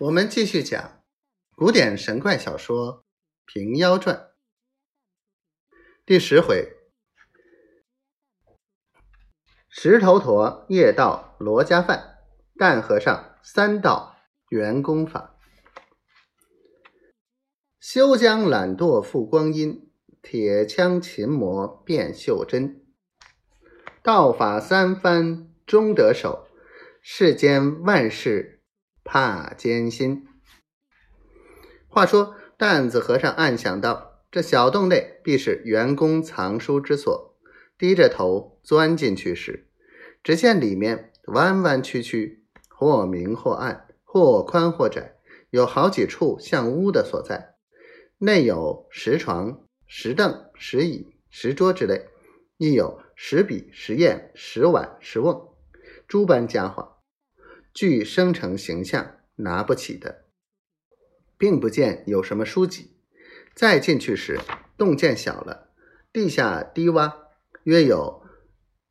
我们继续讲古典神怪小说《平妖传》第十回：石头陀夜盗罗家饭，蛋和尚三道圆功法。休将懒惰负光阴，铁枪擒魔变袖珍。道法三番终得手，世间万事。怕艰辛。话说，担子和尚暗想到，这小洞内必是员工藏书之所。低着头钻进去时，只见里面弯弯曲曲，或明或暗，或宽或窄，有好几处像屋的所在。内有石床、石凳、石椅、石桌之类，亦有石笔、石砚、石碗、石瓮，诸般家伙。具生成形象拿不起的，并不见有什么书籍。再进去时，洞见小了，地下低洼，约有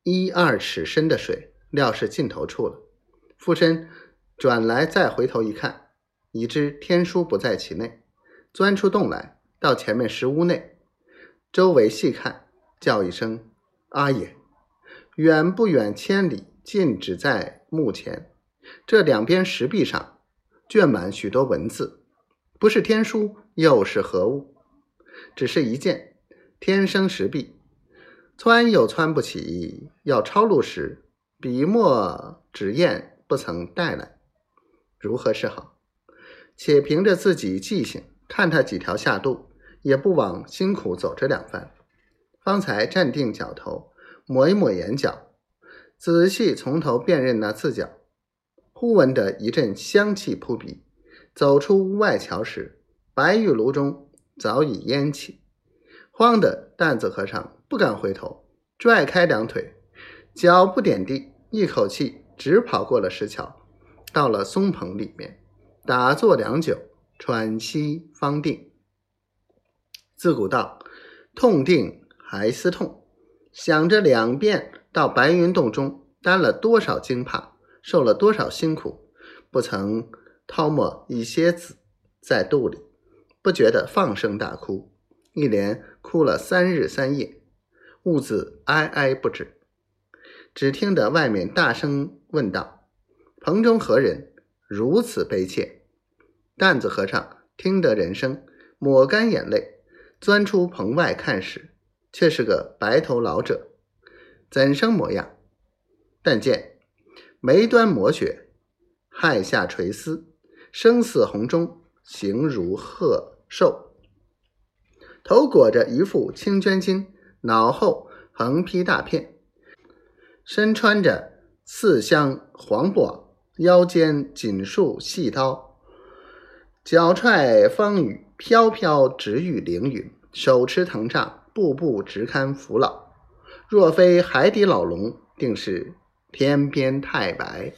一二尺深的水，料是尽头处了。附身转来，再回头一看，已知天书不在其内。钻出洞来，到前面石屋内，周围细看，叫一声“阿爷”，远不远千里，近只在目前。这两边石壁上卷满许多文字，不是天书又是何物？只是一件天生石壁，穿又穿不起。要抄录时，笔墨纸砚不曾带来，如何是好？且凭着自己记性，看他几条下肚，也不枉辛苦走这两番。方才站定脚头，抹一抹眼角，仔细从头辨认那字角。忽闻得一阵香气扑鼻，走出屋外瞧时，白玉炉中早已烟起。慌得担子和尚不敢回头，拽开两腿，脚不点地，一口气直跑过了石桥，到了松棚里面，打坐良久，喘息方定。自古道，痛定还思痛，想着两遍到白云洞中担了多少惊怕。受了多少辛苦，不曾掏没一些子在肚里，不觉得放声大哭，一连哭了三日三夜，兀自哀哀不止。只听得外面大声问道：“棚中何人如此悲切？”担子和尚听得人声，抹干眼泪，钻出棚外看时，却是个白头老者，怎生模样？但见。眉端抹雪，亥下垂丝，声似红钟，形如鹤寿。头裹着一副青绢巾，脑后横披大片，身穿着刺香黄布袄，腰间锦束细刀，脚踹风雨飘飘，直欲凌云，手持藤杖，步步直堪扶老。若非海底老龙，定是。天边太白。